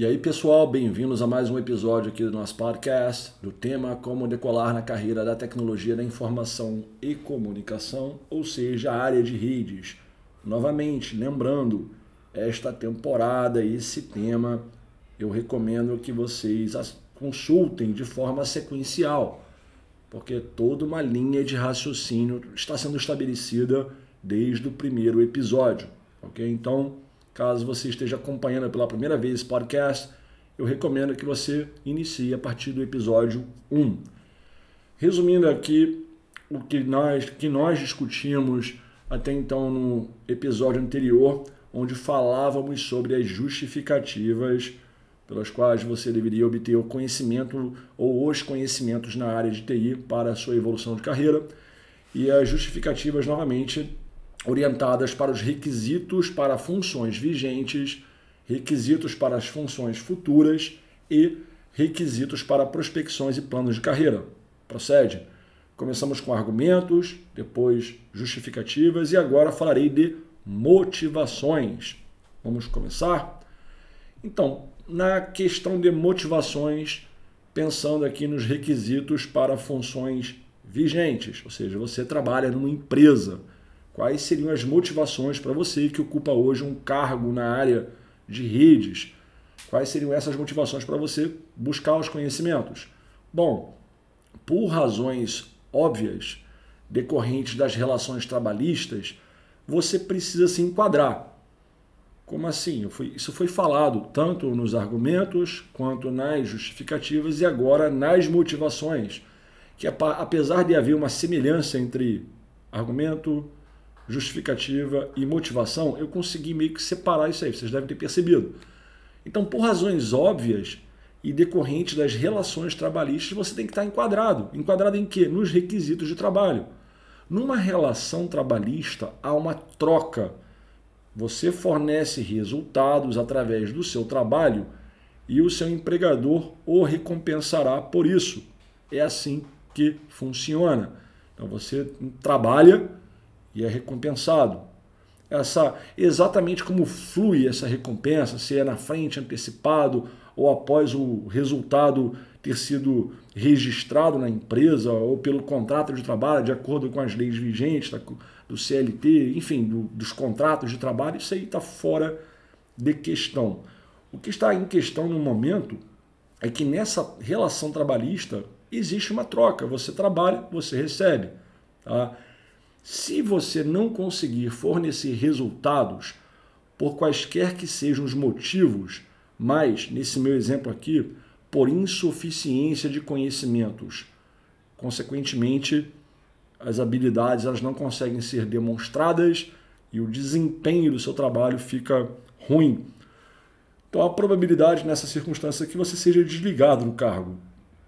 E aí, pessoal, bem-vindos a mais um episódio aqui do nosso podcast, do tema Como decolar na carreira da tecnologia da informação e comunicação, ou seja, a área de redes. Novamente, lembrando, esta temporada, esse tema, eu recomendo que vocês consultem de forma sequencial, porque toda uma linha de raciocínio está sendo estabelecida desde o primeiro episódio, ok? Então, Caso você esteja acompanhando pela primeira vez esse podcast, eu recomendo que você inicie a partir do episódio 1. Resumindo aqui o que nós, que nós discutimos até então no episódio anterior, onde falávamos sobre as justificativas pelas quais você deveria obter o conhecimento ou os conhecimentos na área de TI para a sua evolução de carreira. E as justificativas, novamente, orientadas para os requisitos para funções vigentes, requisitos para as funções futuras e requisitos para prospecções e planos de carreira. Procede? Começamos com argumentos, depois justificativas e agora falarei de motivações. Vamos começar? Então, na questão de motivações, pensando aqui nos requisitos para funções vigentes, ou seja, você trabalha numa empresa Quais seriam as motivações para você que ocupa hoje um cargo na área de redes? Quais seriam essas motivações para você buscar os conhecimentos? Bom, por razões óbvias decorrentes das relações trabalhistas, você precisa se enquadrar. Como assim? Isso foi falado tanto nos argumentos quanto nas justificativas e agora nas motivações, que apesar de haver uma semelhança entre argumento, justificativa e motivação, eu consegui meio que separar isso aí, vocês devem ter percebido. Então, por razões óbvias e decorrentes das relações trabalhistas, você tem que estar enquadrado. Enquadrado em quê? Nos requisitos de trabalho. Numa relação trabalhista, há uma troca. Você fornece resultados através do seu trabalho e o seu empregador o recompensará por isso. É assim que funciona. Então você trabalha e é recompensado. Essa exatamente como flui essa recompensa, se é na frente, antecipado ou após o resultado ter sido registrado na empresa ou pelo contrato de trabalho, de acordo com as leis vigentes do CLT, enfim, do, dos contratos de trabalho, isso aí está fora de questão. O que está em questão no momento é que nessa relação trabalhista existe uma troca. Você trabalha, você recebe. Tá? Se você não conseguir fornecer resultados por quaisquer que sejam os motivos, mas nesse meu exemplo aqui, por insuficiência de conhecimentos, consequentemente, as habilidades elas não conseguem ser demonstradas e o desempenho do seu trabalho fica ruim. Então a probabilidade nessa circunstância é que você seja desligado do cargo.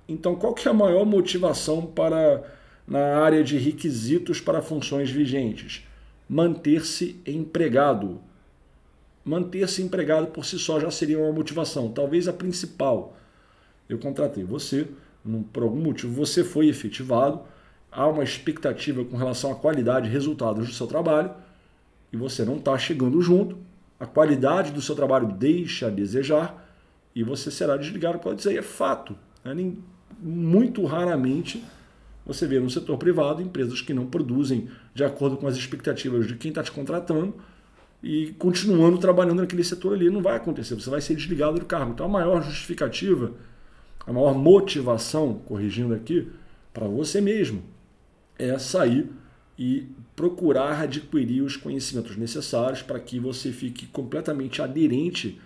Então qual que é a maior motivação para na área de requisitos para funções vigentes. Manter-se empregado. Manter-se empregado por si só já seria uma motivação, talvez a principal. Eu contratei você, por algum motivo você foi efetivado, há uma expectativa com relação à qualidade e resultados do seu trabalho e você não está chegando junto, a qualidade do seu trabalho deixa a desejar e você será desligado. Pode dizer, é fato. Né? Muito raramente você vê no setor privado empresas que não produzem de acordo com as expectativas de quem está te contratando e continuando trabalhando naquele setor ali. Não vai acontecer, você vai ser desligado do cargo. Então a maior justificativa, a maior motivação, corrigindo aqui, para você mesmo é sair e procurar adquirir os conhecimentos necessários para que você fique completamente aderente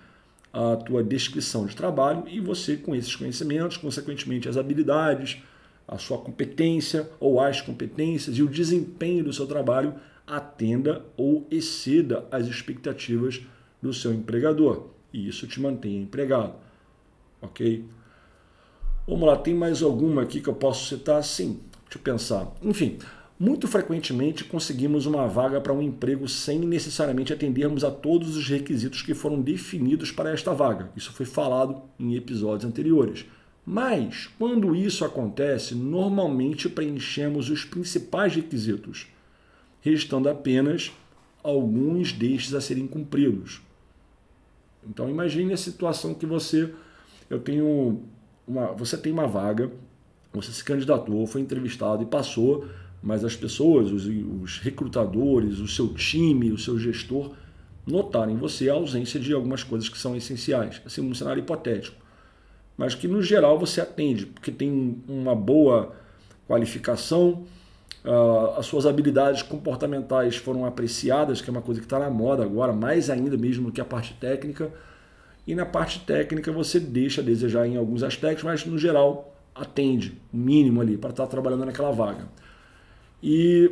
à tua descrição de trabalho e você com esses conhecimentos, consequentemente as habilidades, a sua competência ou as competências e o desempenho do seu trabalho atenda ou exceda as expectativas do seu empregador. E isso te mantém empregado. Ok? Vamos lá, tem mais alguma aqui que eu posso citar? Sim, deixa eu pensar. Enfim, muito frequentemente conseguimos uma vaga para um emprego sem necessariamente atendermos a todos os requisitos que foram definidos para esta vaga. Isso foi falado em episódios anteriores. Mas, quando isso acontece, normalmente preenchemos os principais requisitos, restando apenas alguns destes a serem cumpridos. Então imagine a situação que você eu tenho uma, você tem uma vaga, você se candidatou, foi entrevistado e passou, mas as pessoas, os, os recrutadores, o seu time, o seu gestor notaram em você a ausência de algumas coisas que são essenciais. Assim, um cenário hipotético. Mas que no geral você atende, porque tem uma boa qualificação, uh, as suas habilidades comportamentais foram apreciadas, que é uma coisa que está na moda agora, mais ainda mesmo do que a parte técnica. E na parte técnica você deixa a desejar em alguns aspectos, mas no geral atende o mínimo ali para estar tá trabalhando naquela vaga. E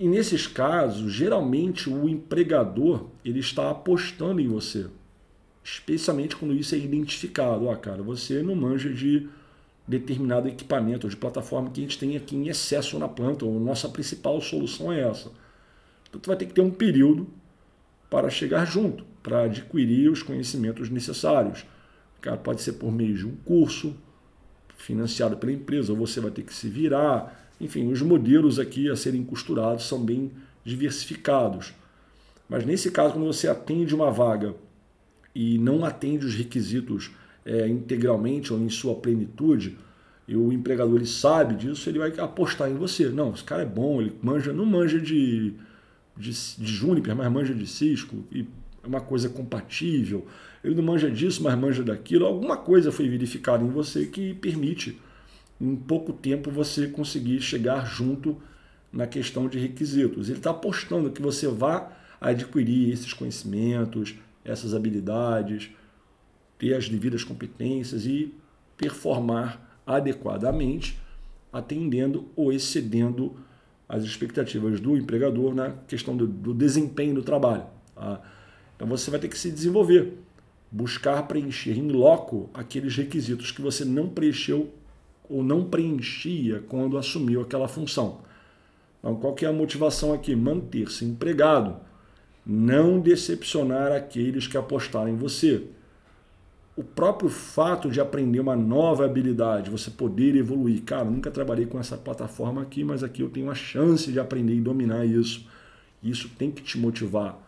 e nesses casos, geralmente o empregador ele está apostando em você, especialmente quando isso é identificado. Ah, cara, você não manja de determinado equipamento ou de plataforma que a gente tem aqui em excesso na planta, ou nossa principal solução é essa. Então, tu vai ter que ter um período para chegar junto, para adquirir os conhecimentos necessários. Cara, pode ser por meio de um curso financiado pela empresa, ou você vai ter que se virar enfim, os modelos aqui a serem costurados são bem diversificados. Mas nesse caso, quando você atende uma vaga e não atende os requisitos é, integralmente ou em sua plenitude, e o empregador ele sabe disso, ele vai apostar em você. Não, esse cara é bom, ele manja, não manja de, de, de Juniper, mas manja de Cisco, e é uma coisa compatível. Ele não manja disso, mas manja daquilo. Alguma coisa foi verificada em você que permite em pouco tempo você conseguir chegar junto na questão de requisitos. Ele está apostando que você vá adquirir esses conhecimentos, essas habilidades, ter as devidas competências e performar adequadamente, atendendo ou excedendo as expectativas do empregador na questão do, do desempenho do trabalho. Tá? Então você vai ter que se desenvolver, buscar preencher em loco aqueles requisitos que você não preencheu ou não preenchia quando assumiu aquela função. Então, qual que é a motivação aqui? Manter-se empregado, não decepcionar aqueles que apostaram em você. O próprio fato de aprender uma nova habilidade, você poder evoluir. Cara, nunca trabalhei com essa plataforma aqui, mas aqui eu tenho a chance de aprender e dominar isso. Isso tem que te motivar.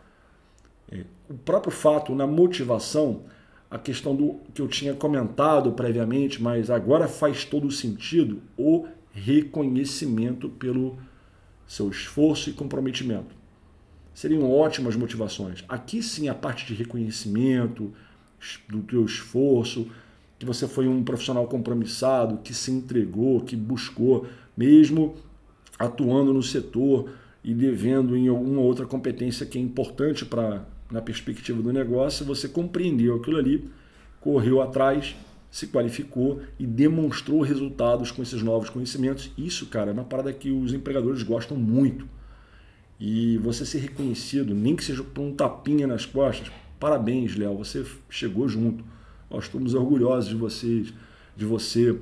É, o próprio fato na motivação a questão do que eu tinha comentado previamente, mas agora faz todo sentido, o reconhecimento pelo seu esforço e comprometimento. Seriam ótimas motivações. Aqui sim a parte de reconhecimento do teu esforço, que você foi um profissional compromissado, que se entregou, que buscou, mesmo atuando no setor e devendo em alguma outra competência que é importante para na perspectiva do negócio, você compreendeu aquilo ali, correu atrás, se qualificou e demonstrou resultados com esses novos conhecimentos. Isso, cara, é uma parada que os empregadores gostam muito. E você ser reconhecido, nem que seja por um tapinha nas costas, parabéns, Léo, você chegou junto. Nós estamos orgulhosos de vocês, de você.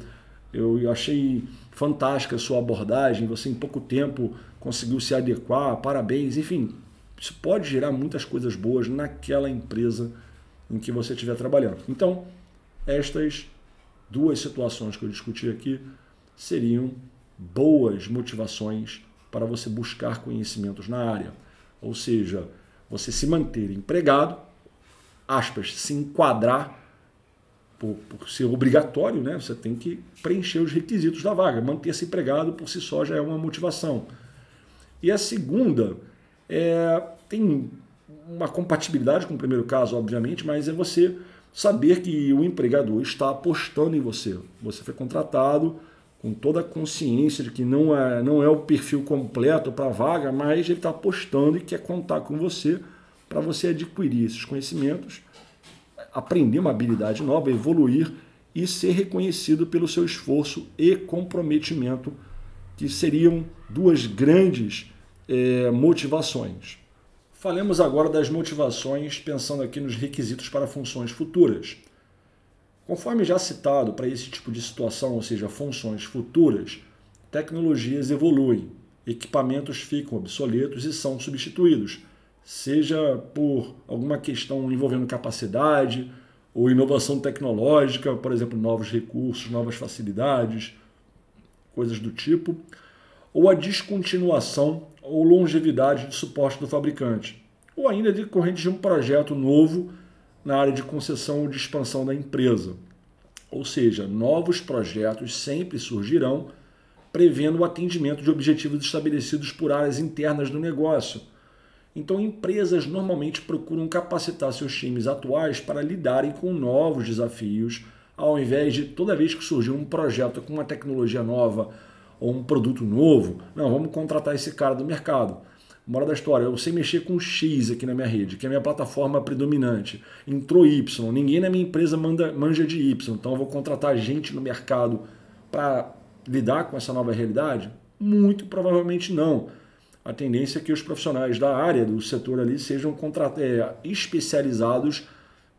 Eu achei fantástica a sua abordagem, você em pouco tempo conseguiu se adequar, parabéns, enfim, isso pode gerar muitas coisas boas naquela empresa em que você estiver trabalhando. Então, estas duas situações que eu discuti aqui seriam boas motivações para você buscar conhecimentos na área. Ou seja, você se manter empregado, aspas, se enquadrar por, por, ser obrigatório, né? Você tem que preencher os requisitos da vaga. Manter-se empregado por si só já é uma motivação. E a segunda é, tem uma compatibilidade com o primeiro caso, obviamente, mas é você saber que o empregador está apostando em você. Você foi contratado com toda a consciência de que não é, não é o perfil completo para a vaga, mas ele está apostando e quer contar com você para você adquirir esses conhecimentos, aprender uma habilidade nova, evoluir e ser reconhecido pelo seu esforço e comprometimento, que seriam duas grandes é, motivações. Falemos agora das motivações, pensando aqui nos requisitos para funções futuras. Conforme já citado, para esse tipo de situação, ou seja, funções futuras, tecnologias evoluem, equipamentos ficam obsoletos e são substituídos, seja por alguma questão envolvendo capacidade ou inovação tecnológica, por exemplo, novos recursos, novas facilidades, coisas do tipo, ou a descontinuação ou longevidade de suporte do fabricante, ou ainda decorrente de um projeto novo na área de concessão ou de expansão da empresa. Ou seja, novos projetos sempre surgirão, prevendo o atendimento de objetivos estabelecidos por áreas internas do negócio. Então, empresas normalmente procuram capacitar seus times atuais para lidarem com novos desafios, ao invés de toda vez que surgir um projeto com uma tecnologia nova ou um produto novo, não, vamos contratar esse cara do mercado. Mora da história, eu sei mexer com X aqui na minha rede, que é a minha plataforma predominante. Entrou Y, ninguém na minha empresa manda, manja de Y, então eu vou contratar gente no mercado para lidar com essa nova realidade? Muito provavelmente não. A tendência é que os profissionais da área, do setor ali, sejam é, especializados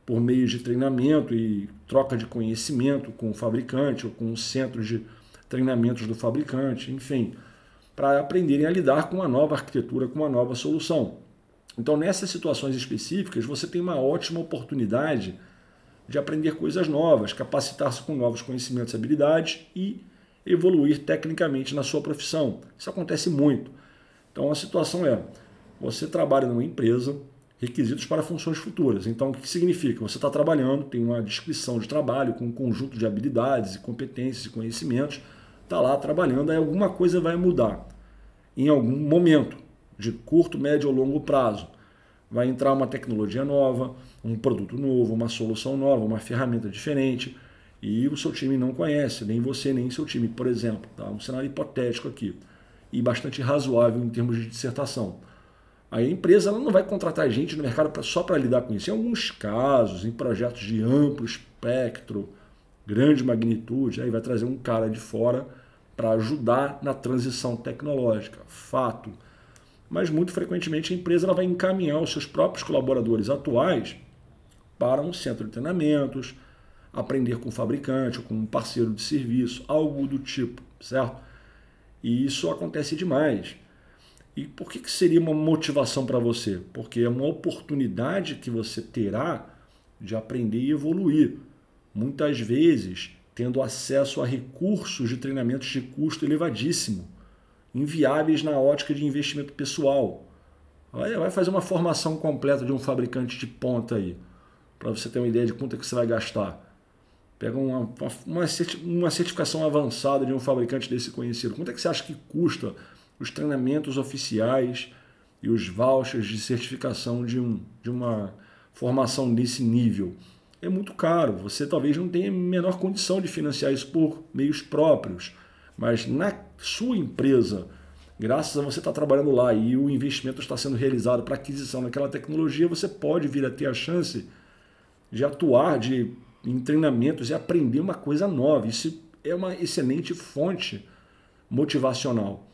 por meio de treinamento e troca de conhecimento com o fabricante ou com o centro de treinamentos do fabricante, enfim para aprenderem a lidar com uma nova arquitetura, com uma nova solução. Então, nessas situações específicas, você tem uma ótima oportunidade de aprender coisas novas, capacitar-se com novos conhecimentos e habilidades e evoluir tecnicamente na sua profissão. Isso acontece muito. Então, a situação é: você trabalha numa empresa, requisitos para funções futuras. Então, o que significa? Você está trabalhando, tem uma descrição de trabalho com um conjunto de habilidades, competências e conhecimentos está lá trabalhando, aí alguma coisa vai mudar em algum momento, de curto, médio ou longo prazo. Vai entrar uma tecnologia nova, um produto novo, uma solução nova, uma ferramenta diferente e o seu time não conhece, nem você, nem seu time, por exemplo. Tá? Um cenário hipotético aqui e bastante razoável em termos de dissertação. Aí a empresa ela não vai contratar gente no mercado pra, só para lidar com isso. Em alguns casos, em projetos de amplo espectro, grande magnitude, aí vai trazer um cara de fora para ajudar na transição tecnológica, fato. Mas muito frequentemente a empresa vai encaminhar os seus próprios colaboradores atuais para um centro de treinamentos, aprender com o fabricante ou com um parceiro de serviço, algo do tipo, certo? E isso acontece demais. E por que, que seria uma motivação para você? Porque é uma oportunidade que você terá de aprender e evoluir. Muitas vezes tendo acesso a recursos de treinamentos de custo elevadíssimo, inviáveis na ótica de investimento pessoal. Vai fazer uma formação completa de um fabricante de ponta aí, para você ter uma ideia de quanto é que você vai gastar. Pega uma, uma, uma certificação avançada de um fabricante desse conhecido. Quanto é que você acha que custa os treinamentos oficiais e os vouchers de certificação de, um, de uma formação desse nível? É muito caro. Você talvez não tenha a menor condição de financiar isso por meios próprios, mas na sua empresa, graças a você estar trabalhando lá e o investimento está sendo realizado para aquisição daquela tecnologia, você pode vir a ter a chance de atuar de, em treinamentos e aprender uma coisa nova. Isso é uma excelente fonte motivacional.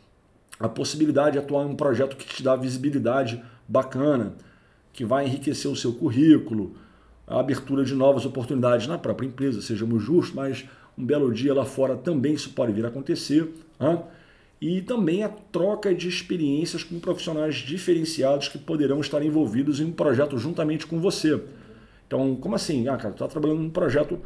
A possibilidade de atuar em um projeto que te dá visibilidade bacana, que vai enriquecer o seu currículo, a abertura de novas oportunidades na própria empresa, sejamos justos, mas um belo dia lá fora também isso pode vir a acontecer. Hein? E também a troca de experiências com profissionais diferenciados que poderão estar envolvidos em um projeto juntamente com você. Então, como assim? Ah, cara, tu está trabalhando num projeto,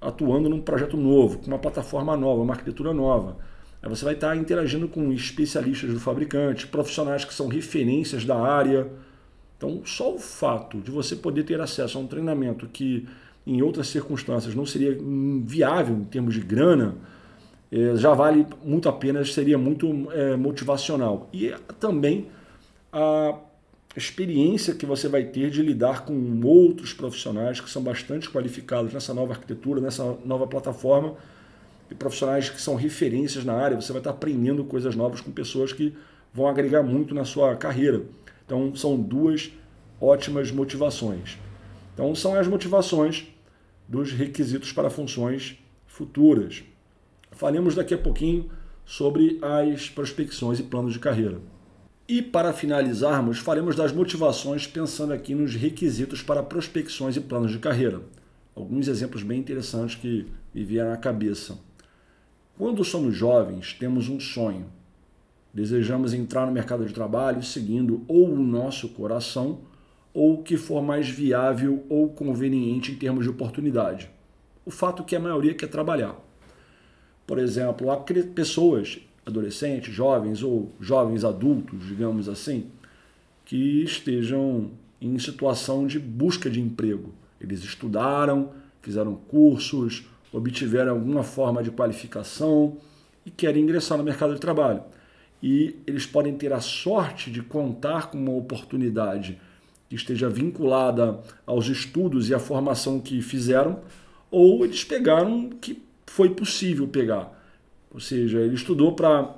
atuando num projeto novo, com uma plataforma nova, uma arquitetura nova. Aí você vai estar interagindo com especialistas do fabricante, profissionais que são referências da área, então, só o fato de você poder ter acesso a um treinamento que em outras circunstâncias não seria viável em termos de grana, é, já vale muito a pena, seria muito é, motivacional. E também a experiência que você vai ter de lidar com outros profissionais que são bastante qualificados nessa nova arquitetura, nessa nova plataforma, e profissionais que são referências na área. Você vai estar aprendendo coisas novas com pessoas que vão agregar muito na sua carreira. Então, são duas ótimas motivações. Então, são as motivações dos requisitos para funções futuras. Falemos daqui a pouquinho sobre as prospecções e planos de carreira. E para finalizarmos, faremos das motivações pensando aqui nos requisitos para prospecções e planos de carreira. Alguns exemplos bem interessantes que me vieram à cabeça. Quando somos jovens, temos um sonho, Desejamos entrar no mercado de trabalho seguindo ou o nosso coração ou o que for mais viável ou conveniente em termos de oportunidade. O fato é que a maioria quer trabalhar. Por exemplo, há pessoas, adolescentes, jovens ou jovens adultos, digamos assim, que estejam em situação de busca de emprego. Eles estudaram, fizeram cursos, obtiveram alguma forma de qualificação e querem ingressar no mercado de trabalho. E eles podem ter a sorte de contar com uma oportunidade que esteja vinculada aos estudos e à formação que fizeram, ou eles pegaram que foi possível pegar. Ou seja, ele estudou para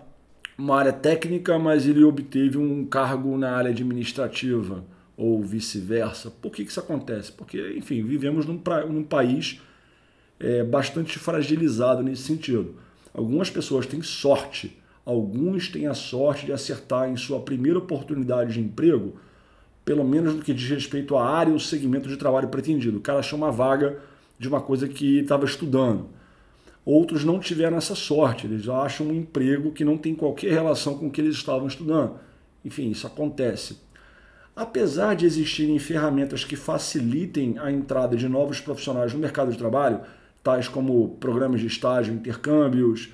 uma área técnica, mas ele obteve um cargo na área administrativa, ou vice-versa. Por que, que isso acontece? Porque, enfim, vivemos num, pra, num país é, bastante fragilizado nesse sentido. Algumas pessoas têm sorte, alguns têm a sorte de acertar em sua primeira oportunidade de emprego, pelo menos no que diz respeito à área ou segmento de trabalho pretendido. O cara achou uma vaga de uma coisa que estava estudando. Outros não tiveram essa sorte, eles acham um emprego que não tem qualquer relação com o que eles estavam estudando. Enfim, isso acontece. Apesar de existirem ferramentas que facilitem a entrada de novos profissionais no mercado de trabalho, tais como programas de estágio, intercâmbios,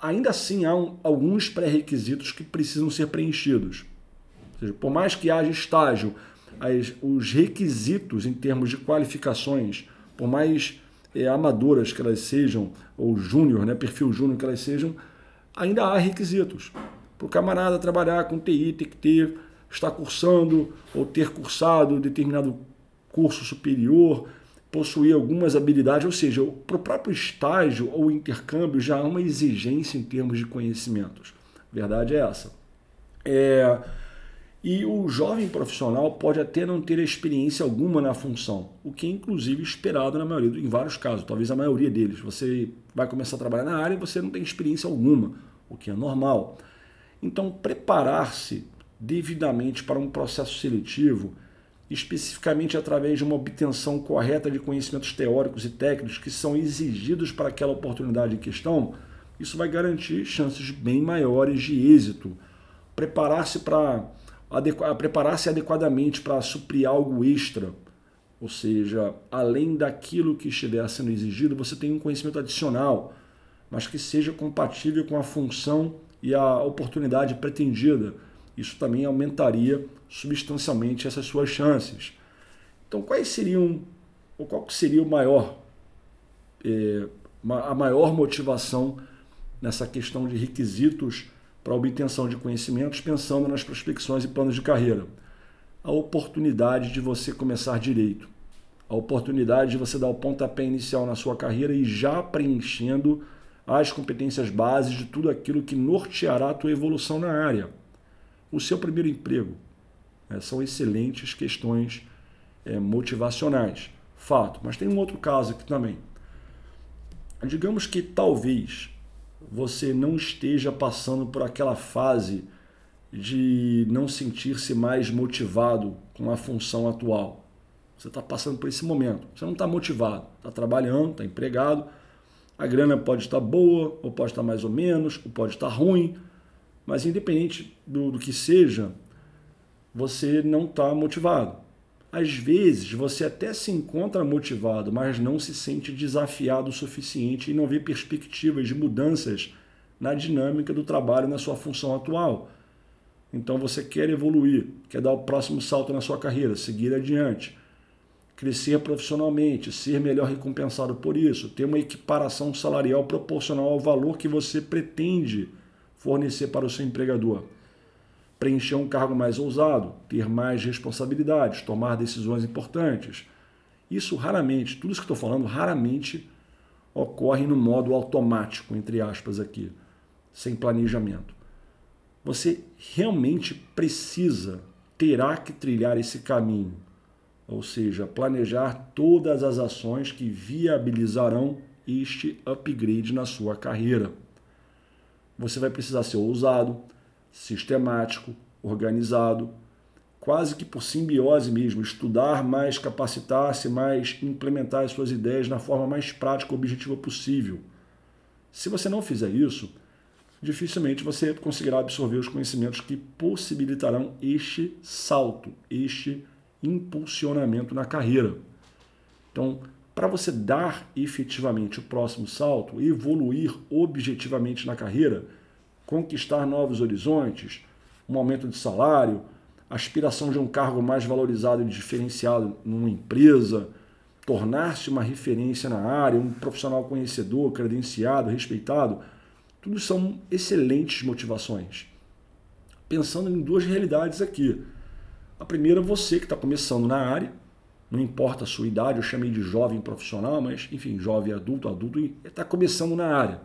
ainda assim há um, alguns pré-requisitos que precisam ser preenchidos. Ou seja, por mais que haja estágio, as, os requisitos em termos de qualificações, por mais é, amadoras que elas sejam, ou júnior, né, perfil júnior que elas sejam, ainda há requisitos. Para o camarada trabalhar com TI, tem que ter, estar cursando ou ter cursado determinado curso superior, possuir algumas habilidades, ou seja, para o próprio estágio ou intercâmbio já há uma exigência em termos de conhecimentos. Verdade é essa. É, e o jovem profissional pode até não ter experiência alguma na função, o que é inclusive esperado na maioria, em vários casos, talvez a maioria deles. Você vai começar a trabalhar na área e você não tem experiência alguma, o que é normal. Então, preparar-se devidamente para um processo seletivo, especificamente através de uma obtenção correta de conhecimentos teóricos e técnicos que são exigidos para aquela oportunidade em questão, isso vai garantir chances bem maiores de êxito. Preparar-se para preparar-se adequadamente para suprir algo extra, ou seja, além daquilo que estiver sendo exigido, você tem um conhecimento adicional, mas que seja compatível com a função e a oportunidade pretendida. Isso também aumentaria substancialmente essas suas chances. Então, quais seriam, ou qual seria o maior, é, a maior motivação nessa questão de requisitos para obtenção de conhecimentos, pensando nas prospecções e planos de carreira. A oportunidade de você começar direito. A oportunidade de você dar o pontapé inicial na sua carreira e já preenchendo as competências bases de tudo aquilo que norteará a tua evolução na área. O seu primeiro emprego. Né, são excelentes questões é, motivacionais. Fato. Mas tem um outro caso aqui também. Digamos que talvez você não esteja passando por aquela fase de não sentir-se mais motivado com a função atual. Você está passando por esse momento. Você não está motivado, está trabalhando, está empregado. A grana pode estar boa, ou pode estar mais ou menos, ou pode estar ruim, mas independente do, do que seja, você não está motivado. Às vezes você até se encontra motivado, mas não se sente desafiado o suficiente e não vê perspectivas de mudanças na dinâmica do trabalho na sua função atual. Então você quer evoluir, quer dar o próximo salto na sua carreira, seguir adiante, crescer profissionalmente, ser melhor recompensado por isso, ter uma equiparação salarial proporcional ao valor que você pretende fornecer para o seu empregador preencher um cargo mais ousado, ter mais responsabilidades, tomar decisões importantes. Isso raramente, tudo isso que estou falando, raramente ocorre no modo automático, entre aspas, aqui, sem planejamento. Você realmente precisa, terá que trilhar esse caminho, ou seja, planejar todas as ações que viabilizarão este upgrade na sua carreira. Você vai precisar ser ousado, sistemático, organizado, quase que por simbiose mesmo, estudar mais, capacitar-se mais, implementar as suas ideias na forma mais prática e objetiva possível. Se você não fizer isso, dificilmente você conseguirá absorver os conhecimentos que possibilitarão este salto, este impulsionamento na carreira. Então, para você dar efetivamente o próximo salto, evoluir objetivamente na carreira, conquistar novos horizontes, um aumento de salário, aspiração de um cargo mais valorizado e diferenciado numa empresa, tornar-se uma referência na área, um profissional conhecedor, credenciado, respeitado, tudo são excelentes motivações. Pensando em duas realidades aqui. A primeira, você que está começando na área, não importa a sua idade, eu chamei de jovem profissional, mas enfim, jovem adulto, adulto, está começando na área.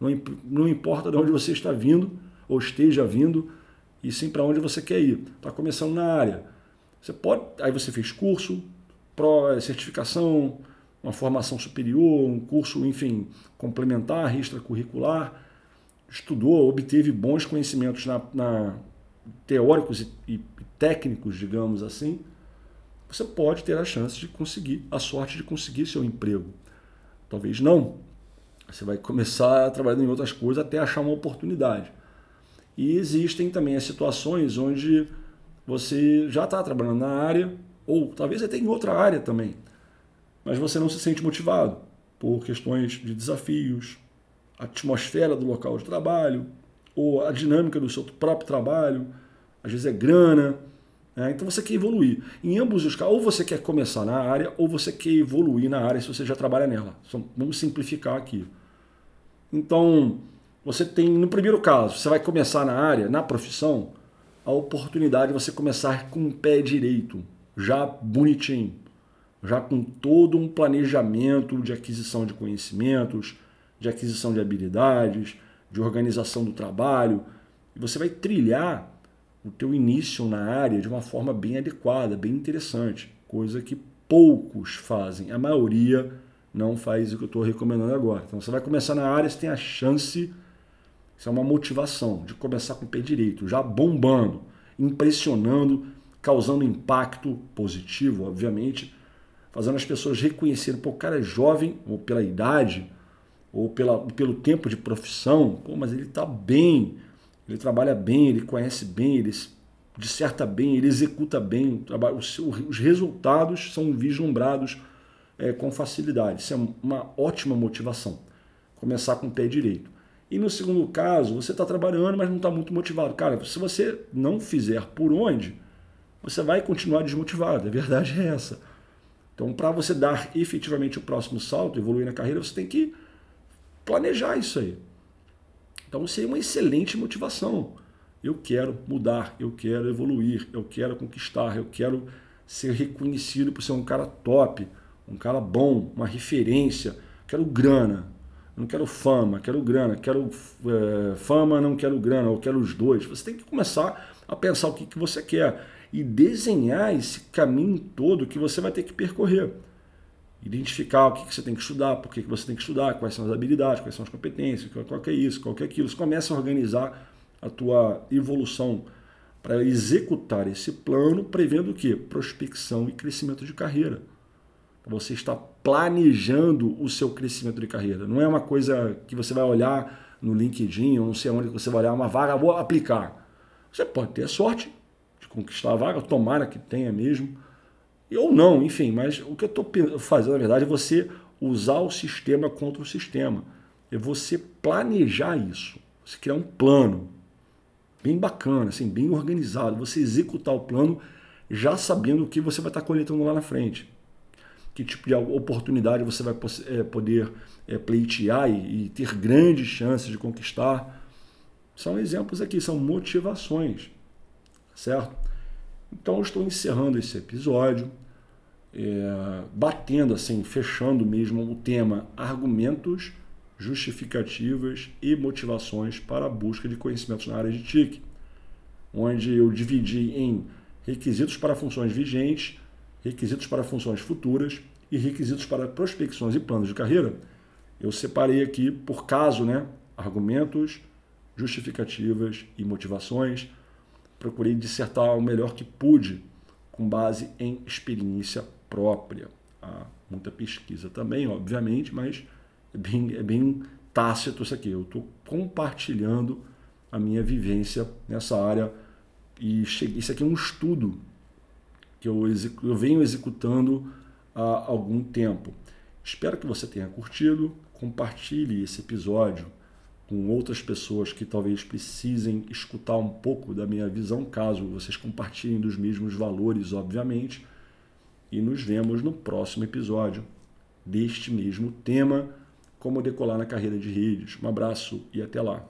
Não, não importa de onde você está vindo ou esteja vindo, e sim para onde você quer ir. Está começando na área. Você pode, aí você fez curso, pró, certificação, uma formação superior, um curso, enfim, complementar, extracurricular, estudou, obteve bons conhecimentos na, na teóricos e, e técnicos, digamos assim, você pode ter a chance de conseguir, a sorte de conseguir seu emprego. Talvez não. Você vai começar trabalhando em outras coisas até achar uma oportunidade. E existem também as situações onde você já está trabalhando na área, ou talvez até em outra área também, mas você não se sente motivado por questões de desafios, a atmosfera do local de trabalho, ou a dinâmica do seu próprio trabalho, às vezes é grana. Né? Então você quer evoluir. Em ambos os casos, ou você quer começar na área, ou você quer evoluir na área se você já trabalha nela. Vamos simplificar aqui. Então, você tem, no primeiro caso, você vai começar na área, na profissão, a oportunidade de você começar com o pé direito, já bonitinho, já com todo um planejamento de aquisição de conhecimentos, de aquisição de habilidades, de organização do trabalho. E você vai trilhar o teu início na área de uma forma bem adequada, bem interessante, coisa que poucos fazem. A maioria não faz o que eu estou recomendando agora. Então você vai começar na área, você tem a chance isso é uma motivação de começar com o pé direito, já bombando, impressionando, causando impacto positivo, obviamente, fazendo as pessoas reconhecerem, pô, o cara é jovem, ou pela idade, ou pela, pelo tempo de profissão, pô, mas ele está bem, ele trabalha bem, ele conhece bem, ele disserta bem, ele executa bem, os, os resultados são vislumbrados é, com facilidade. Isso é uma ótima motivação. Começar com o pé direito. E no segundo caso, você está trabalhando, mas não está muito motivado. Cara, se você não fizer por onde, você vai continuar desmotivado. A verdade é essa. Então, para você dar efetivamente o próximo salto, evoluir na carreira, você tem que planejar isso aí. Então, seria uma excelente motivação. Eu quero mudar, eu quero evoluir, eu quero conquistar, eu quero ser reconhecido por ser um cara top, um cara bom, uma referência. Quero grana, não quero fama, quero grana, quero é, fama, não quero grana, ou quero os dois. Você tem que começar a pensar o que, que você quer e desenhar esse caminho todo que você vai ter que percorrer. Identificar o que, que você tem que estudar, por que, que você tem que estudar, quais são as habilidades, quais são as competências, qual, que é isso, qual que é aquilo. Você começa a organizar a tua evolução para executar esse plano, prevendo o quê? Prospecção e crescimento de carreira. Você está planejando o seu crescimento de carreira. Não é uma coisa que você vai olhar no LinkedIn ou não sei onde você vai olhar uma vaga, vou aplicar. Você pode ter sorte de conquistar a vaga, tomara que tenha mesmo, ou não, enfim, mas o que eu estou fazendo, na verdade, é você usar o sistema contra o sistema. É você planejar isso. Você criar um plano bem bacana, assim, bem organizado. Você executar o plano já sabendo o que você vai estar coletando lá na frente que tipo de oportunidade você vai é, poder é, pleitear e, e, ter grandes chances de conquistar. São exemplos aqui, são motivações, certo? Então eu estou encerrando esse episódio, é, batendo assim, fechando mesmo o tema argumentos, justificativas e motivações para a busca de conhecimentos na área de TIC, onde eu dividi em requisitos para funções vigentes, requisitos para funções futuras e requisitos para prospecções e planos de carreira, eu separei aqui por caso, né, argumentos, justificativas e motivações. Procurei dissertar o melhor que pude com base em experiência própria. Há muita pesquisa também, obviamente, mas é bem, é bem tácito isso aqui. Eu estou compartilhando a minha vivência nessa área e cheguei, isso aqui é um estudo que eu, eu venho executando há algum tempo. Espero que você tenha curtido. Compartilhe esse episódio com outras pessoas que talvez precisem escutar um pouco da minha visão, caso vocês compartilhem dos mesmos valores, obviamente. E nos vemos no próximo episódio deste mesmo tema, como decolar na carreira de redes. Um abraço e até lá.